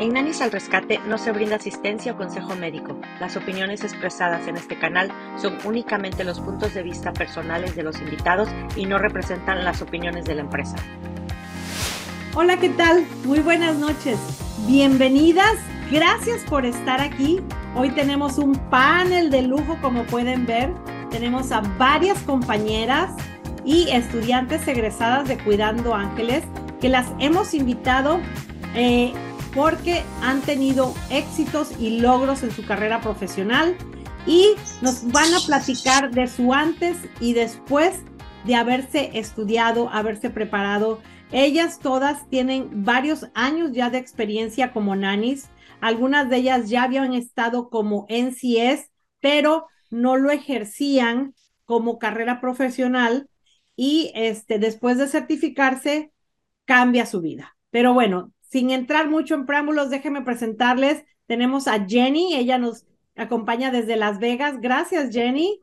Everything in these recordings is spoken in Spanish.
En Nanis al Rescate no se brinda asistencia o consejo médico. Las opiniones expresadas en este canal son únicamente los puntos de vista personales de los invitados y no representan las opiniones de la empresa. Hola, ¿qué tal? Muy buenas noches. Bienvenidas. Gracias por estar aquí. Hoy tenemos un panel de lujo, como pueden ver. Tenemos a varias compañeras y estudiantes egresadas de Cuidando Ángeles que las hemos invitado eh, porque han tenido éxitos y logros en su carrera profesional y nos van a platicar de su antes y después de haberse estudiado, haberse preparado. Ellas todas tienen varios años ya de experiencia como nanis. Algunas de ellas ya habían estado como NCS, pero no lo ejercían como carrera profesional y este después de certificarse cambia su vida. Pero bueno, sin entrar mucho en preámbulos, déjenme presentarles. Tenemos a Jenny, ella nos acompaña desde Las Vegas. Gracias, Jenny.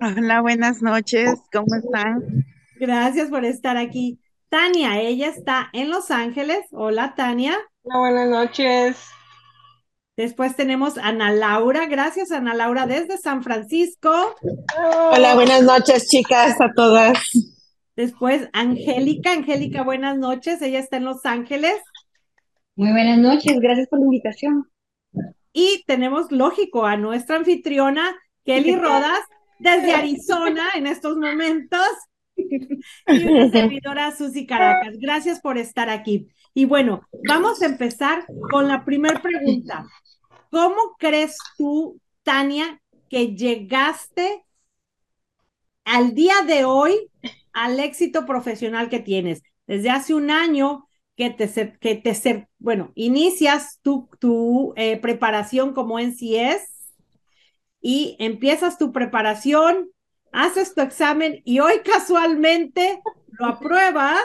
Hola, buenas noches, ¿cómo están? Gracias por estar aquí. Tania, ella está en Los Ángeles. Hola, Tania. Hola, buenas noches. Después tenemos a Ana Laura. Gracias, Ana Laura, desde San Francisco. Hola, buenas noches, chicas, a todas. Después, Angélica. Angélica, buenas noches. Ella está en Los Ángeles. Muy buenas noches, gracias por la invitación. Y tenemos, lógico, a nuestra anfitriona, Kelly Rodas, desde Arizona en estos momentos. Y una servidora, Susy Caracas. Gracias por estar aquí. Y bueno, vamos a empezar con la primera pregunta. ¿Cómo crees tú, Tania, que llegaste al día de hoy al éxito profesional que tienes? Desde hace un año que te, que te bueno, inicias tu, tu eh, preparación como NCS y empiezas tu preparación, haces tu examen y hoy casualmente lo apruebas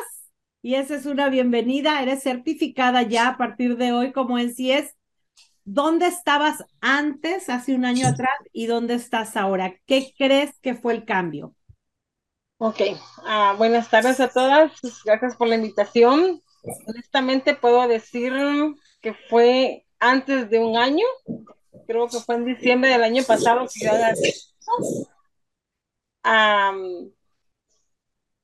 y esa es una bienvenida, eres certificada ya a partir de hoy como NCS. ¿Dónde estabas antes, hace un año atrás, y dónde estás ahora? ¿Qué crees que fue el cambio? Ok, uh, buenas tardes a todas. Gracias por la invitación. Honestamente puedo decir que fue antes de un año, creo que fue en diciembre del año pasado que yo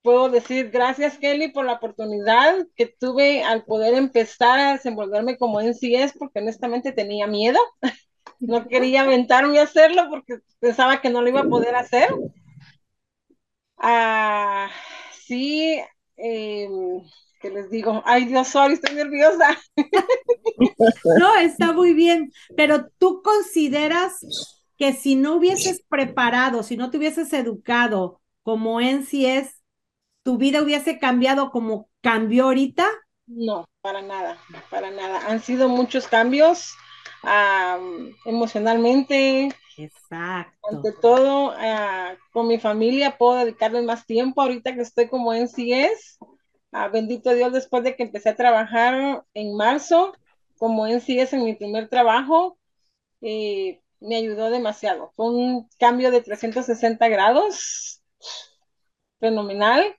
puedo decir gracias Kelly por la oportunidad que tuve al poder empezar a desenvolverme como NCS porque honestamente tenía miedo. No quería aventarme a hacerlo porque pensaba que no lo iba a poder hacer. Ah, sí, eh, que les digo, ay Dios, sorry, estoy nerviosa. No, está muy bien, pero tú consideras que si no hubieses preparado, si no te hubieses educado como NCS, tu vida hubiese cambiado como cambió ahorita? No, para nada, para nada. Han sido muchos cambios emocionalmente. Exacto. Ante todo, ah, con mi familia puedo dedicarle más tiempo ahorita que estoy como NCS Ah, bendito Dios, después de que empecé a trabajar en marzo, como en es en mi primer trabajo, eh, me ayudó demasiado. Fue un cambio de 360 grados, fenomenal.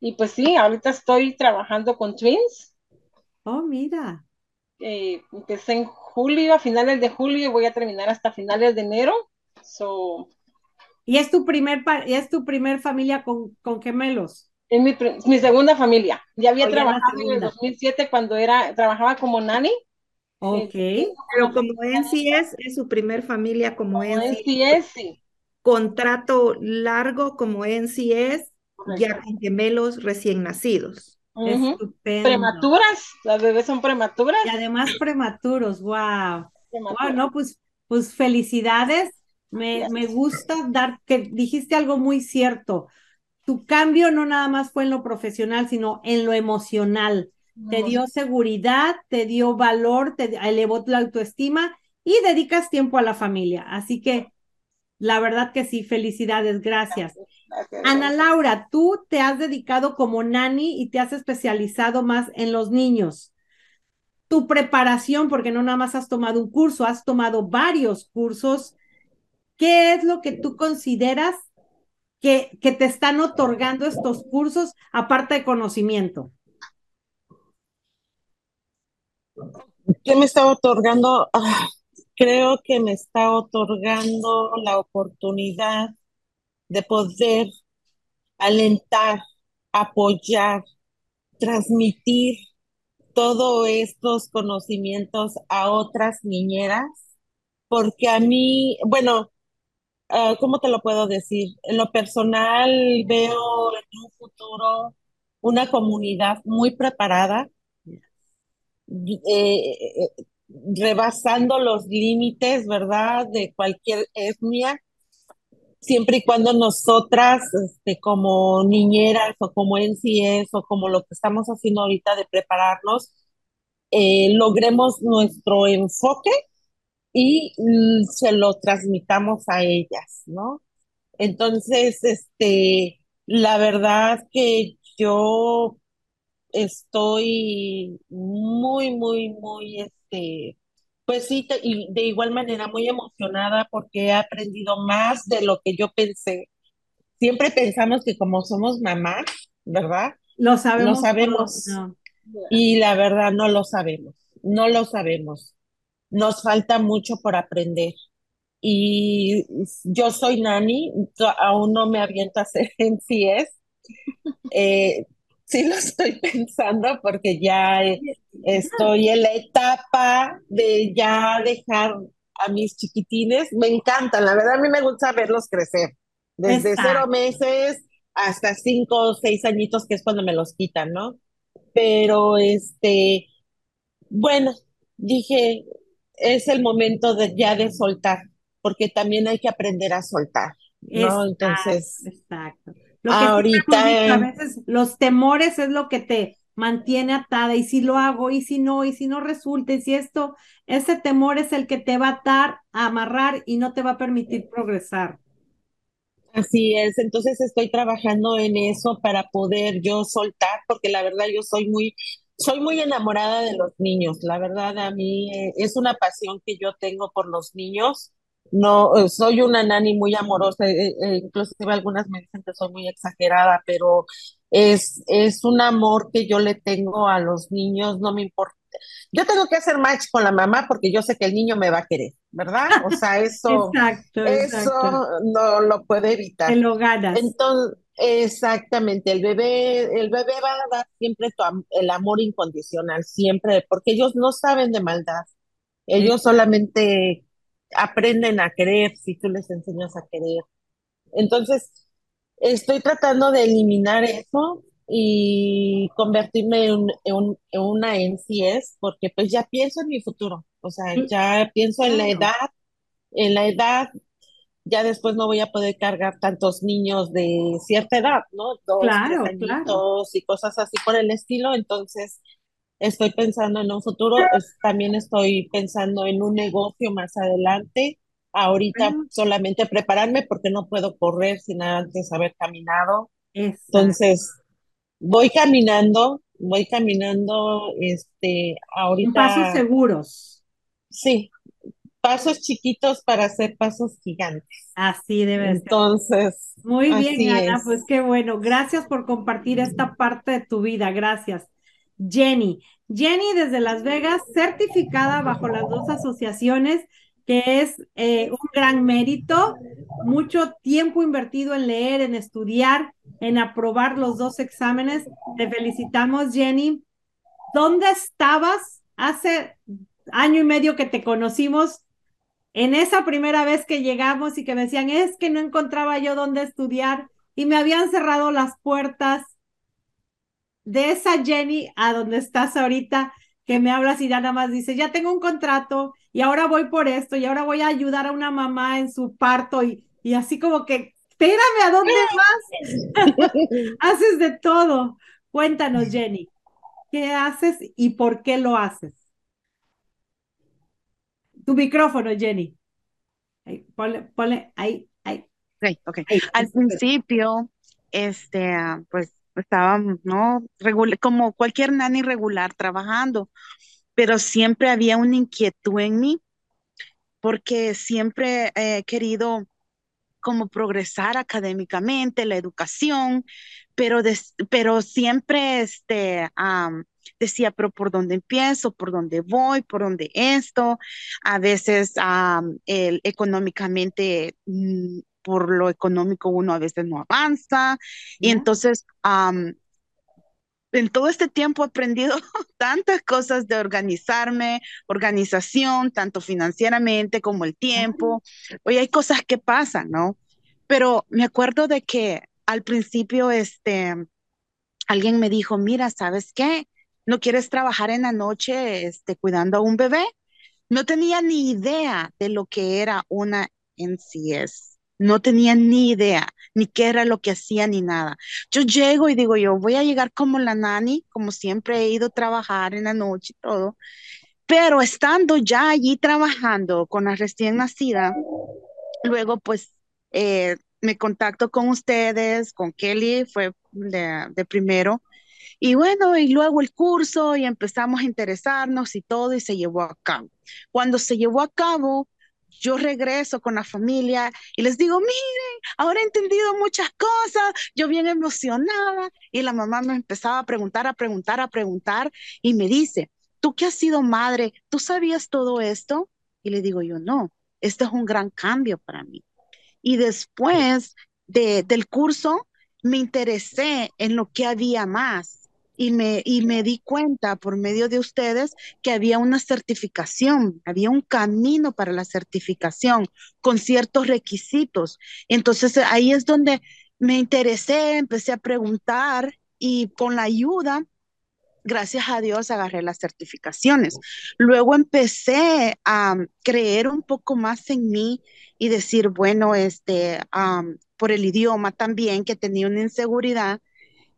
y pues sí, ahorita estoy trabajando con Twins. Oh, mira. Eh, empecé en julio, a finales de julio, y voy a terminar hasta finales de enero. So, ¿Y es tu primer, es tu primer familia con, con gemelos? Es mi, mi, segunda familia. Ya había trabajado en el 2007 cuando era, trabajaba como nani. Ok. Pero como NCS, es su primer familia como, como NCS. sí. Contrato largo como NCS, ya con gemelos recién nacidos. Estupendo. Prematuras, las bebés son prematuras. Y además prematuros, wow. Wow, no, pues, pues felicidades. Me, me gusta dar, que dijiste algo muy cierto tu cambio no nada más fue en lo profesional, sino en lo emocional. Te dio seguridad, te dio valor, te elevó la autoestima y dedicas tiempo a la familia. Así que la verdad que sí, felicidades, gracias. Ana Laura, tú te has dedicado como nani y te has especializado más en los niños. Tu preparación, porque no nada más has tomado un curso, has tomado varios cursos. ¿Qué es lo que tú consideras que, te están otorgando estos cursos aparte de conocimiento? ¿Qué me está otorgando? Ah, creo que me está otorgando la oportunidad de poder alentar, apoyar, transmitir todos estos conocimientos a otras niñeras, porque a mí, bueno, uh, ¿cómo te lo puedo decir? En lo personal veo en un futuro una comunidad muy preparada, eh, rebasando los límites, ¿verdad?, de cualquier etnia, siempre y cuando nosotras, este, como niñeras o como NCS o como lo que estamos haciendo ahorita de prepararnos, eh, logremos nuestro enfoque y mm, se lo transmitamos a ellas, ¿no? Entonces, este, la verdad que yo estoy muy, muy, muy, este, pues sí, y de igual manera muy emocionada porque he aprendido más de lo que yo pensé. Siempre pensamos que como somos mamás, ¿verdad? Lo sabemos. Lo sabemos. Y la verdad no lo sabemos, no lo sabemos. Nos falta mucho por aprender. Y yo soy nani, aún no me aviento a hacer en es Eh, sí lo estoy pensando porque ya estoy en la etapa de ya dejar a mis chiquitines. Me encantan, la verdad a mí me gusta verlos crecer. Desde cero meses hasta cinco o seis añitos, que es cuando me los quitan, ¿no? Pero este, bueno, dije, es el momento de ya de soltar, porque también hay que aprender a soltar, ¿no? Entonces, exacto. Lo que ahorita a veces los temores es lo que te mantiene atada y si lo hago y si no y si no resulta y si esto ese temor es el que te va a atar, a amarrar y no te va a permitir progresar. Así es, entonces estoy trabajando en eso para poder yo soltar, porque la verdad yo soy muy, soy muy enamorada de los niños, la verdad a mí eh, es una pasión que yo tengo por los niños no, eh, soy una nani muy amorosa, eh, eh, inclusive algunas me dicen que soy muy exagerada, pero es, es un amor que yo le tengo a los niños, no me importa. Yo tengo que hacer match con la mamá porque yo sé que el niño me va a querer, ¿verdad? O sea, eso, eso no lo puede evitar. Te lo ganas. Entonces, exactamente, el bebé, el bebé va a dar siempre el amor incondicional, siempre, porque ellos no saben de maldad. Ellos solamente aprenden a querer si tú les enseñas a querer. Entonces, estoy tratando de eliminar eso y convertirme en, una NCS porque pues ya pienso en mi futuro, o sea, ya pienso en la edad, en la edad, ya después no voy a poder cargar tantos niños de cierta edad, ¿no? Dos, claro, claro. y cosas así por el estilo, entonces estoy pensando en un futuro, también estoy pensando en un negocio más adelante. Ahorita solamente prepararme porque no puedo correr sin antes haber caminado. Entonces, voy caminando, voy caminando, este, ahorita. pasos seguros. Sí, pasos chiquitos para hacer pasos gigantes. Así debe ser. Entonces. Muy bien, Ana, pues qué bueno. Gracias por compartir esta parte de tu vida. Gracias. Jenny. Jenny desde Las Vegas, certificada bajo las dos asociaciones, que es eh, un gran mérito, mucho tiempo invertido en leer, en estudiar, en aprobar los dos exámenes. Te felicitamos, Jenny. ¿Dónde estabas hace año y medio que te conocimos? En esa primera vez que llegamos y que me decían, es que no encontraba yo dónde estudiar y me habían cerrado las puertas de esa Jenny a donde estás ahorita, que me hablas y ya nada más dice, ya tengo un contrato y ahora voy por esto y ahora voy a ayudar a una mamá en su parto y, y así como que, espérame, ¿a dónde vas? haces de todo. Cuéntanos, Jenny, ¿qué haces y por qué lo haces? Tu micrófono, Jenny. ponle, ahí, ahí. Ok, Al principio, este, pues estaba, ¿no? como cualquier nani regular trabajando, pero siempre había una inquietud en mí porque siempre he querido como progresar académicamente, la educación, pero, pero siempre este, decía, pero ¿por dónde empiezo? ¿Por dónde voy? ¿Por dónde esto? A veces el, económicamente, mm, por lo económico uno a veces no avanza. Y entonces, en todo este tiempo he aprendido tantas cosas de organizarme, organización, tanto financieramente como el tiempo. Hoy hay cosas que pasan, ¿no? Pero me acuerdo de que al principio, este, alguien me dijo, mira, ¿sabes qué? ¿No quieres trabajar en la noche, este, cuidando a un bebé? No tenía ni idea de lo que era una NCS no tenía ni idea, ni qué era lo que hacía, ni nada. Yo llego y digo, yo voy a llegar como la nani, como siempre he ido a trabajar en la noche y todo, pero estando ya allí trabajando con la recién nacida, luego pues eh, me contacto con ustedes, con Kelly, fue de, de primero, y bueno, y luego el curso y empezamos a interesarnos y todo y se llevó a cabo. Cuando se llevó a cabo, yo regreso con la familia y les digo, miren, ahora he entendido muchas cosas, yo bien emocionada. Y la mamá me empezaba a preguntar, a preguntar, a preguntar y me dice, tú que has sido madre, ¿tú sabías todo esto? Y le digo yo, no, esto es un gran cambio para mí. Y después de, del curso, me interesé en lo que había más y me, y me di cuenta por medio de ustedes que había una certificación, había un camino para la certificación con ciertos requisitos. Entonces ahí es donde me interesé, empecé a preguntar y con la ayuda, gracias a Dios, agarré las certificaciones. Luego empecé a creer un poco más en mí y decir, bueno, este, por el idioma también, que tenía una inseguridad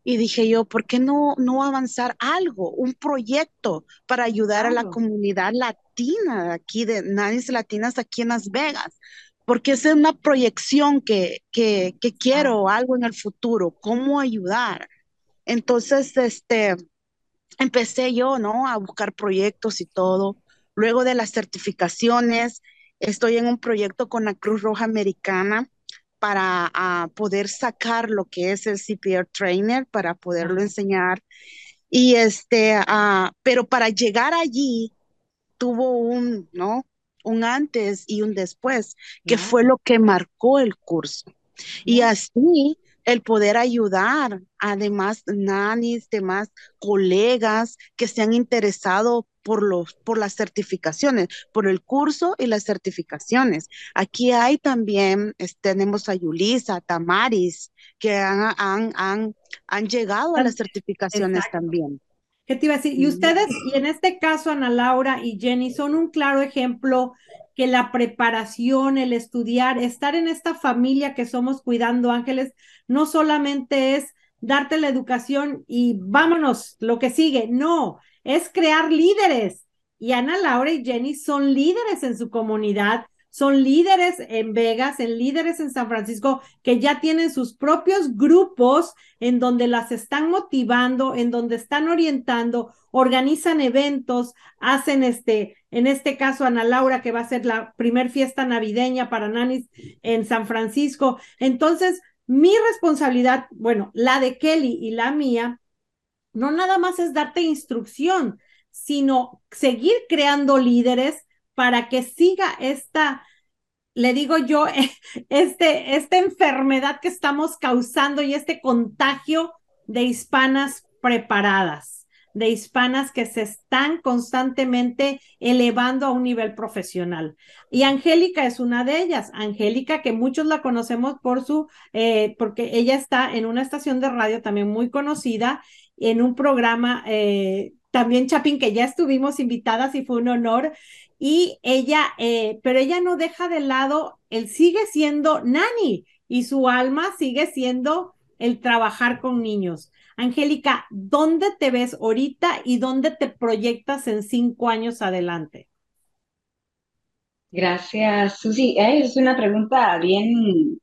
y dije yo, ¿por qué no, no avanzar algo, un proyecto para ayudar a la comunidad latina aquí, de Nannies Latinas aquí en Las Vegas? Porque es una proyección que, que, que quiero, algo en el futuro, cómo ayudar. Entonces, este, empecé yo, ¿no? A buscar proyectos y todo. Luego de las certificaciones, estoy en un proyecto con la Cruz Roja Americana para ah, poder sacar lo que es el CPR trainer, para poderlo enseñar. Y este, uh, pero para llegar allí tuvo un, ¿no? Un antes y un después, que fue lo que marcó el curso. Y así el poder ayudar, además, nanis, demás colegas que se han interesado por, los, por las certificaciones, por el curso y las certificaciones. Aquí hay también, tenemos a Yulisa, Tamaris, que han, han, han, han llegado a las certificaciones también. ¿Qué te iba a decir? Y ustedes, y en este caso Ana Laura y Jenny, son un claro ejemplo que la preparación, el estudiar, estar en esta familia que somos cuidando ángeles, no solamente es darte la educación y vámonos, lo que sigue, no, es crear líderes. Y Ana Laura y Jenny son líderes en su comunidad, son líderes en Vegas, en líderes en San Francisco, que ya tienen sus propios grupos en donde las están motivando, en donde están orientando, organizan eventos, hacen este, en este caso Ana Laura, que va a ser la primer fiesta navideña para Nanis en San Francisco. Entonces, mi responsabilidad, bueno, la de Kelly y la mía, no nada más es darte instrucción, sino seguir creando líderes para que siga esta, le digo yo, este, esta enfermedad que estamos causando y este contagio de hispanas preparadas de hispanas que se están constantemente elevando a un nivel profesional. Y Angélica es una de ellas. Angélica, que muchos la conocemos por su, eh, porque ella está en una estación de radio también muy conocida en un programa eh, también Chapin, que ya estuvimos invitadas y fue un honor. Y ella, eh, pero ella no deja de lado, él sigue siendo nani y su alma sigue siendo el trabajar con niños. Angélica, ¿dónde te ves ahorita y dónde te proyectas en cinco años adelante? Gracias, Susi. es una pregunta bien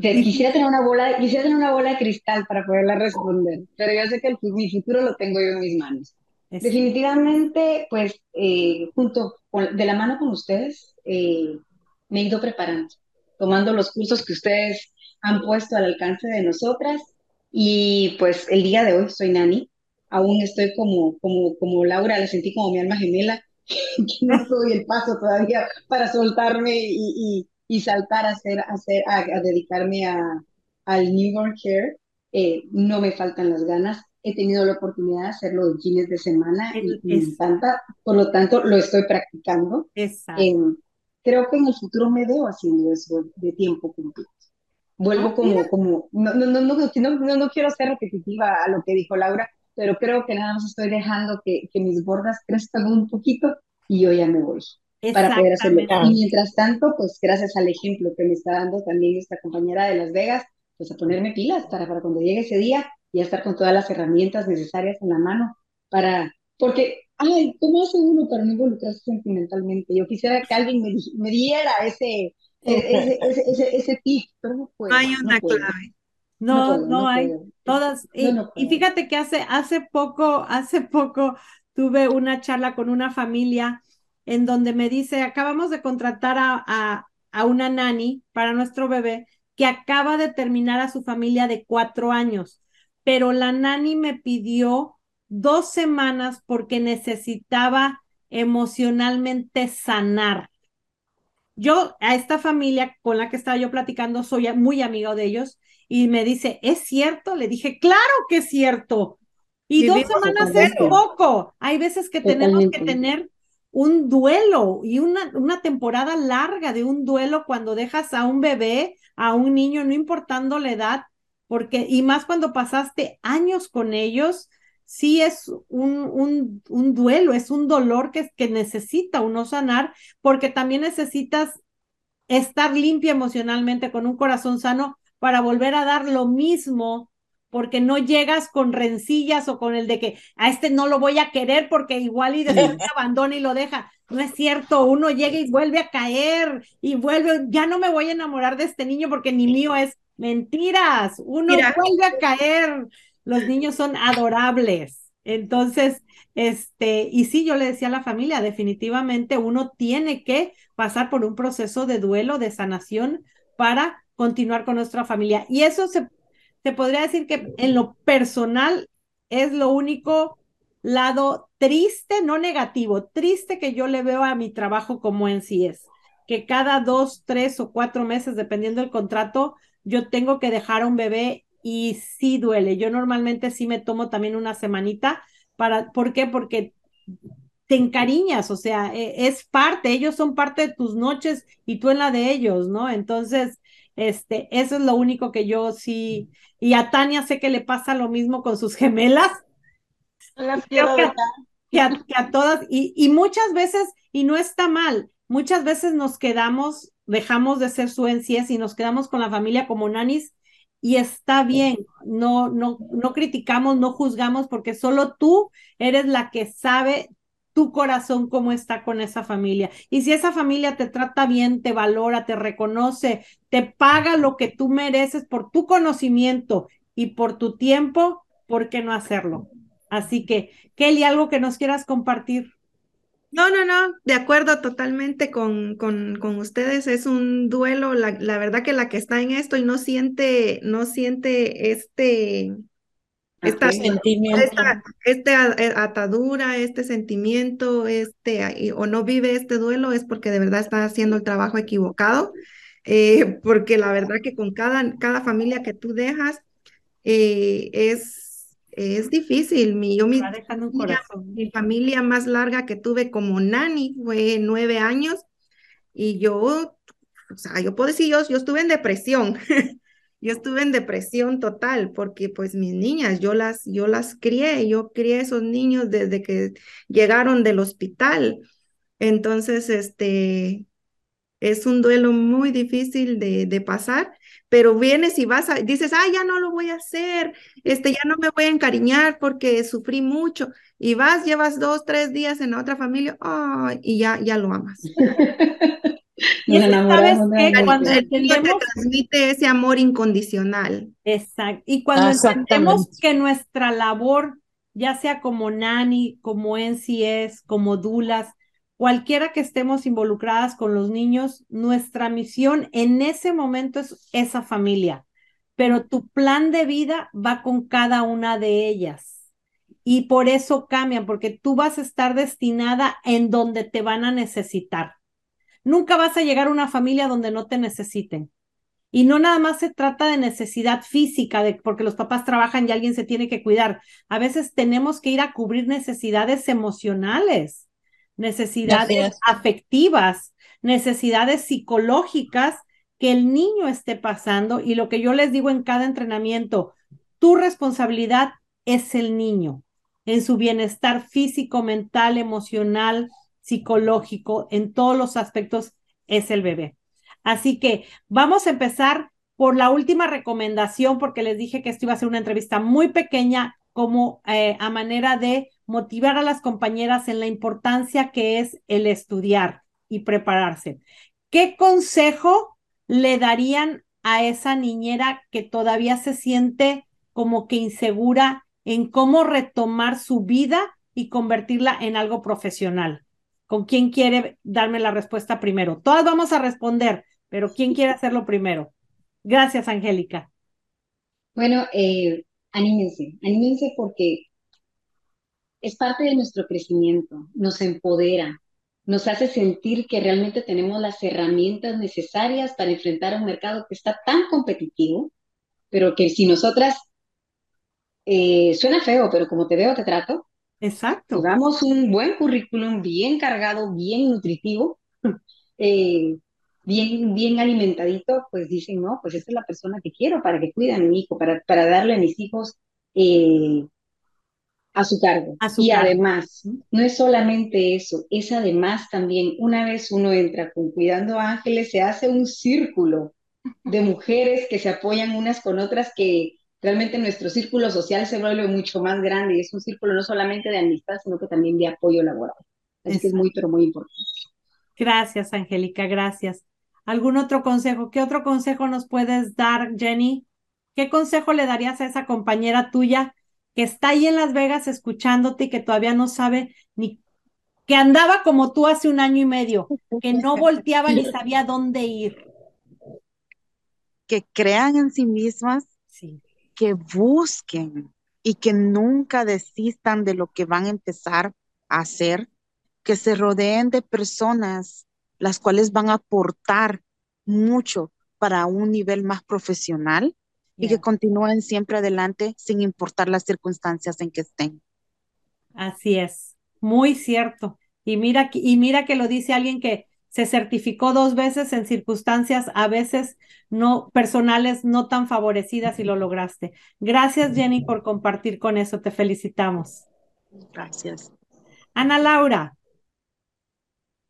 quisiera tener una bola, quisiera tener una bola de cristal para poderla responder, pero yo sé que mi futuro lo tengo yo en mis manos. Definitivamente, pues, eh, junto de la mano con ustedes, eh, me he ido preparando. tomando los cursos que ustedes han puesto al alcance de nosotras. Y pues el día de hoy soy Nani. Aún estoy como, como, como Laura, la sentí como mi alma gemela, que no doy el paso todavía para soltarme y, y, saltar a, hacer, a, hacer, a, dedicarme a, al newborn care. Eh, no me faltan las ganas. He tenido la oportunidad de hacerlo los fines de semana y me encanta. Por lo tanto, lo estoy practicando. Exacto. Em, creo que en el futuro me veo haciendo eso de tiempo completo. Vuelvo ah, como, como, no, no, no, no, no, quiero ser repetitiva a lo que dijo Laura, pero creo que nada más estoy dejando que, que mis bordas crezcan un poquito y yo ya me voy para poder hacerlo. Y mientras tanto, pues gracias al ejemplo que me está dando también esta compañera de Las Vegas, pues a ponerme pilas para, para cuando llegue ese día y a estar con todas las herramientas necesarias en la mano para, porque ay, ¿cómo hace uno para no involucrarse sentimentalmente? Yo quisiera que alguien me, me diera ese, ese, ese, ese, tip, pero no puedo. Hay una clave. No, no, hay. Todas. Y, y, fíjate que hace, hace poco, hace poco tuve una charla con una familia en donde me dice, acabamos de contratar a, a, a una nani para nuestro bebé que acaba de terminar a su familia de cuatro años, pero la nani me pidió dos semanas porque necesitaba emocionalmente sanar. Yo a esta familia con la que estaba yo platicando soy muy amigo de ellos y me dice, ¿es cierto? Le dije, claro que es cierto. Y dos semanas es poco. Hay veces que tenemos que tener un duelo y una, una temporada larga de un duelo cuando dejas a un bebé, a un niño, no importando la edad, porque, y más cuando pasaste años con ellos, sí es un, un, un duelo, es un dolor que, que necesita uno sanar, porque también necesitas estar limpia emocionalmente con un corazón sano para volver a dar lo mismo porque no llegas con rencillas o con el de que a este no lo voy a querer porque igual y después te abandona y lo deja. No es cierto, uno llega y vuelve a caer y vuelve, ya no me voy a enamorar de este niño porque ni mío es. Mentiras, uno vuelve a caer, los niños son adorables. Entonces, este, y sí, yo le decía a la familia, definitivamente uno tiene que pasar por un proceso de duelo, de sanación para continuar con nuestra familia. Y eso se, se podría decir que en lo personal es lo único lado triste, no negativo, triste que yo le veo a mi trabajo como en sí es, que cada dos, tres o cuatro meses, dependiendo del contrato, yo tengo que dejar a un bebé y sí duele. Yo normalmente sí me tomo también una semanita para, ¿por qué? Porque te encariñas, o sea, e, es parte, ellos son parte de tus noches y tú en la de ellos, ¿no? Entonces, este, eso es lo único que yo sí, y a Tania sé que le pasa lo mismo con sus gemelas. Las quiero que, que, a, que a todas, y, y muchas veces, y no está mal, muchas veces nos quedamos, dejamos de ser su y nos quedamos con la familia como nanis y está bien, no, no, no criticamos, no juzgamos, porque solo tú eres la que sabe tu corazón cómo está con esa familia. Y si esa familia te trata bien, te valora, te reconoce, te paga lo que tú mereces por tu conocimiento y por tu tiempo, ¿por qué no hacerlo? Así que, Kelly, algo que nos quieras compartir. No, no, no, de acuerdo totalmente con, con, con ustedes. Es un duelo, la, la, verdad que la que está en esto y no siente, no siente este, esta, esta, este atadura, este sentimiento, este, o no vive este duelo, es porque de verdad está haciendo el trabajo equivocado. Eh, porque la verdad que con cada, cada familia que tú dejas eh, es es difícil. Mi, yo, mi, mi, familia más larga que tuve como nani fue nueve años y yo, o sea, yo puedo decir, yo, yo estuve en depresión. yo estuve en depresión total porque pues mis niñas, yo las, yo las crié, yo crié esos niños desde que llegaron del hospital. Entonces, este, es un duelo muy difícil de, pasar pero vienes y vas a, dices, ah, ya no lo voy a hacer, este, ya no me voy a encariñar porque sufrí mucho, y vas, llevas dos, tres días en la otra familia, y ya, ya lo amas. y sabes que cuando entendemos... te transmite ese amor incondicional. Exacto, y cuando entendemos que nuestra labor, ya sea como nani, como NCS, como dulas, cualquiera que estemos involucradas con los niños, nuestra misión en ese momento es esa familia, pero tu plan de vida va con cada una de ellas. Y por eso cambian, porque tú vas a estar destinada en donde te van a necesitar. Nunca vas a llegar a una familia donde no te necesiten. Y no nada más se trata de necesidad física, de porque los papás trabajan y alguien se tiene que cuidar. A veces tenemos que ir a cubrir necesidades emocionales, necesidades afectivas, necesidades psicológicas que el niño esté pasando. Y lo que yo les digo en cada entrenamiento, tu responsabilidad es el niño en su bienestar físico, mental, emocional, psicológico, en todos los aspectos es el bebé. Así que vamos a empezar por la última recomendación, porque les dije que esto iba a ser una entrevista muy pequeña, como eh, a manera de motivar a las compañeras en la importancia que es el estudiar y prepararse. ¿Qué consejo le darían a esa niñera que todavía se siente como que insegura en cómo retomar su vida y convertirla en algo profesional? ¿Con quién quiere darme la respuesta primero? Todas vamos a responder, pero ¿quién quiere hacerlo primero? Gracias, Angélica. Bueno, eh, anímense, anímense porque es parte de nuestro crecimiento, nos empodera, nos hace sentir que realmente tenemos las herramientas necesarias para enfrentar un mercado que está tan competitivo, pero que si nosotras, eh, suena feo, pero como te veo, te trato, Exacto. Damos un buen currículum, bien cargado, bien nutritivo, eh, bien, bien alimentadito, pues dicen, no, pues esta es la persona que quiero para que cuide a mi hijo, para, para darle a mis hijos eh, a su cargo. y además, no es solamente eso, es además también, una vez uno entra con Cuidando Ángeles, se hace un círculo de mujeres que se apoyan unas con otras que realmente nuestro círculo social se vuelve mucho más grande y es un círculo no solamente de amistad, sino que también de apoyo laboral. Así que es muy, pero muy importante. Gracias, Angélica, gracias. ¿Algún otro consejo? ¿Qué otro consejo nos puedes dar, Jenny? ¿Qué consejo le darías a esa compañera tuya que está ahí en Las Vegas escuchándote y que todavía no sabe ni que andaba como tú hace un año y medio, que no volteaba ni sabía dónde ir? Que crean en sí mismas, sí que busquen y que nunca desistan de lo que van a empezar a hacer, que se rodeen de personas las cuales van a aportar mucho para un nivel más profesional y que continúen siempre adelante sin importar las circunstancias en que estén. Así es, muy cierto. Y mira, y mira que lo dice alguien que se certificó dos veces en circunstancias a veces no personales no tan favorecidas y lo lograste. Gracias Jenny por compartir con eso, te felicitamos. Gracias. Ana Laura.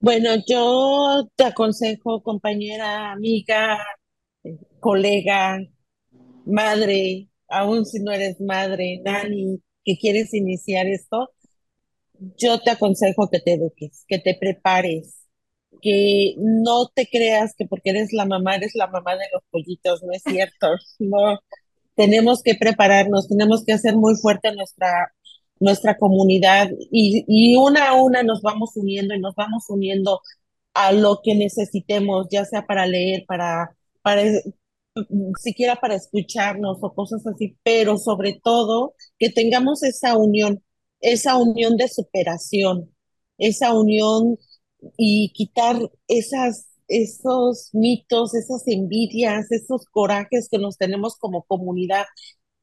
Bueno, yo te aconsejo, compañera, amiga, eh, colega, madre, aún si no eres madre, Nani, que quieres iniciar esto, yo te aconsejo que te eduques, que te prepares, que no te creas que porque eres la mamá, eres la mamá de los pollitos, no es cierto. No, tenemos que prepararnos, tenemos que hacer muy fuerte nuestra, nuestra comunidad y, y una a una nos vamos uniendo y nos vamos uniendo a lo que necesitemos, ya sea para leer, para, para siquiera para escucharnos o cosas así, pero sobre todo que tengamos esa unión, esa unión de superación, esa unión y quitar esas, esos mitos, esas envidias, esos corajes que nos tenemos como comunidad.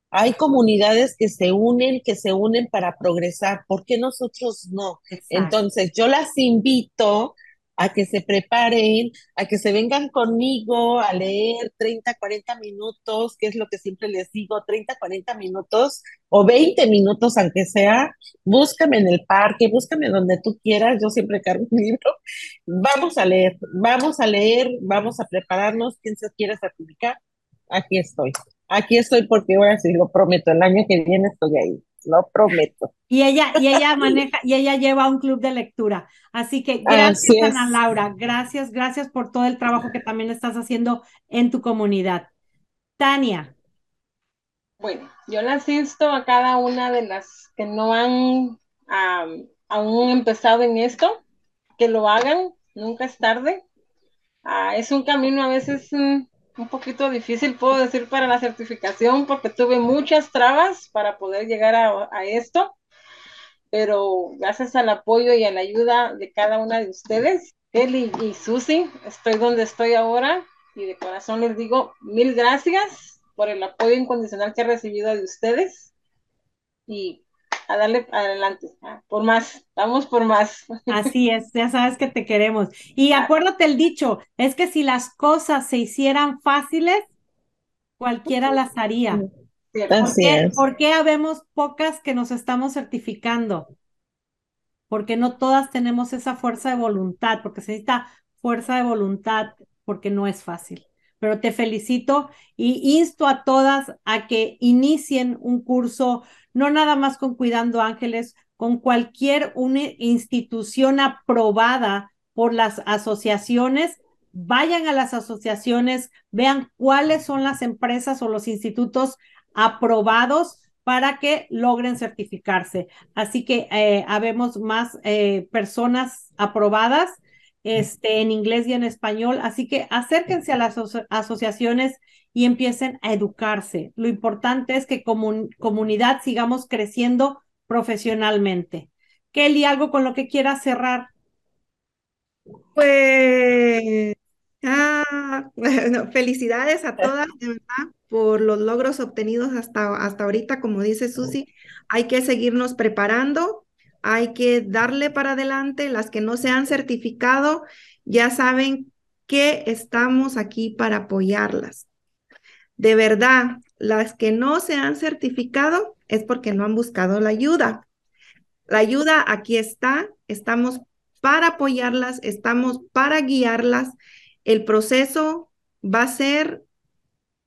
Hay comunidades que se unen, que se unen para progresar. ¿Por qué nosotros no? Entonces, yo las invito a que se preparen, a que se vengan conmigo a leer 30, 40 minutos, que es lo que siempre les digo, 30, 40 minutos o 20 minutos, aunque sea, búscame en el parque, búscame donde tú quieras, yo siempre cargo un libro, vamos a leer, vamos a leer, vamos a prepararnos, quien se quiera certificar, aquí estoy, aquí estoy porque ahora sí lo prometo, el año que viene estoy ahí lo prometo. Y ella, y ella maneja, y ella lleva un club de lectura. Así que gracias, Ana Laura. Gracias, gracias por todo el trabajo que también estás haciendo en tu comunidad. Tania. Bueno, yo la asisto a cada una de las que no han aún empezado en esto, que lo hagan, nunca es tarde. Ah, es un camino a veces mm, un poquito difícil, puedo decir, para la certificación, porque tuve muchas trabas para poder llegar a, esto, pero gracias al apoyo y a la ayuda de cada una de ustedes, Eli y Susi, estoy donde estoy ahora y de corazón les digo mil gracias por el apoyo incondicional que he recibido de ustedes y a darle adelante, por más, vamos por más. Así es, ya sabes que te queremos. Y acuérdate el dicho, es que si las cosas se hicieran fáciles, cualquiera las haría. ¿Por qué, ¿Por qué habemos pocas que nos estamos certificando? Porque no todas tenemos esa fuerza de voluntad, porque se necesita fuerza de voluntad, porque no es fácil pero te felicito y insto a todas a que inicien un curso, no nada más con Cuidando Ángeles, con cualquier institución aprobada por las asociaciones. Vayan a las asociaciones, vean cuáles son las empresas o los institutos aprobados para que logren certificarse. Así que eh, habemos más eh, personas aprobadas este, en inglés y en español. Así que acérquense a las asociaciones y empiecen a educarse. Lo importante es que como comunidad sigamos creciendo profesionalmente. Kelly, algo con lo que quieras cerrar. Pues ah, felicidades a todas, de verdad, por los logros obtenidos hasta, hasta ahorita. Como dice Susi, hay que seguirnos preparando hay que darle para adelante. Las que no se han certificado ya saben que estamos aquí para apoyarlas. De verdad, las que no se han certificado es porque no han buscado la ayuda. La ayuda aquí está, estamos para apoyarlas, estamos para guiarlas. El proceso va a ser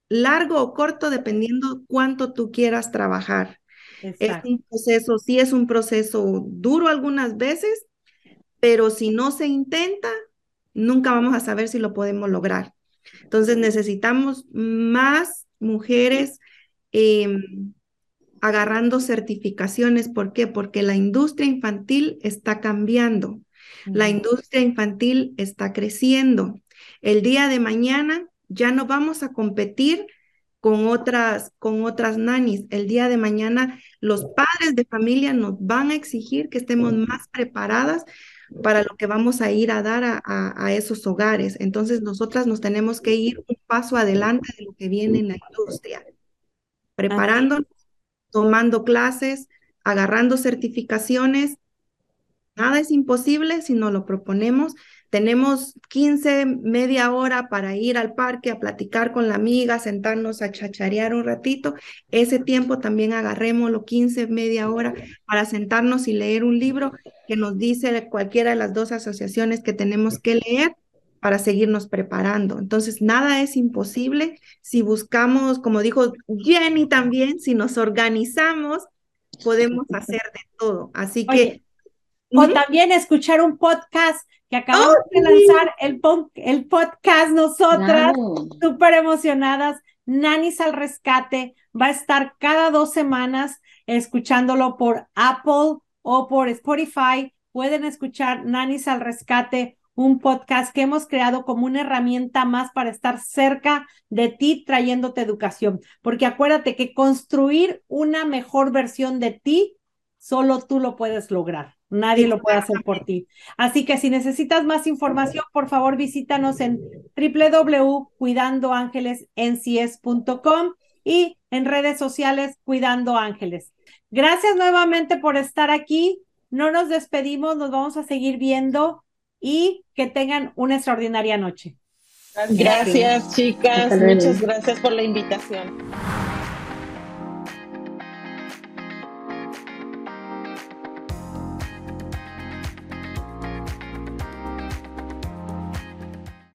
largo o corto dependiendo cuánto tú quieras trabajar. Es un proceso, sí es un proceso duro algunas veces, pero si no se intenta, nunca vamos a saber si lo podemos lograr. Entonces necesitamos más mujeres em, agarrando certificaciones. ¿Por qué? Porque la industria infantil está cambiando. La industria infantil está creciendo. El día de mañana ya no vamos a competir con otras, con otras nanis. El día de mañana los padres de familia nos van a exigir que estemos más preparadas para lo que vamos a ir a dar a, esos hogares. Entonces, nosotras nos tenemos que ir un paso adelante de lo que viene en la industria, preparándonos, tomando clases, agarrando certificaciones. Nada es imposible si no lo proponemos tenemos 15, media hora para ir al parque a platicar con la amiga, sentarnos a chacharear un ratito. Ese tiempo también agarrémoslo 15, media hora para sentarnos y leer un libro que nos dice cualquiera de las dos asociaciones que tenemos que leer para seguirnos preparando. Entonces, nada es imposible si buscamos, como dijo Jenny también, si nos organizamos, podemos hacer de todo. Así que... O también escuchar un podcast que acabamos de lanzar el, el podcast nosotras, súper emocionadas. Nanis al rescate va a estar cada dos semanas escuchándolo por Apple o por Spotify. Pueden escuchar Nanis al rescate, un podcast que hemos creado como una herramienta más para estar cerca de ti trayéndote educación. Porque acuérdate que construir una mejor versión de ti, solo tú lo puedes lograr. Nadie lo puede hacer por ti. Así que si necesitas más información, por favor visítanos en www.cuidandoangelesncs.com y en redes sociales Cuidando Ángeles. Gracias nuevamente por estar aquí. No nos despedimos, nos vamos a seguir viendo y que tengan una extraordinaria noche. Gracias, chicas. Muchas gracias por la invitación.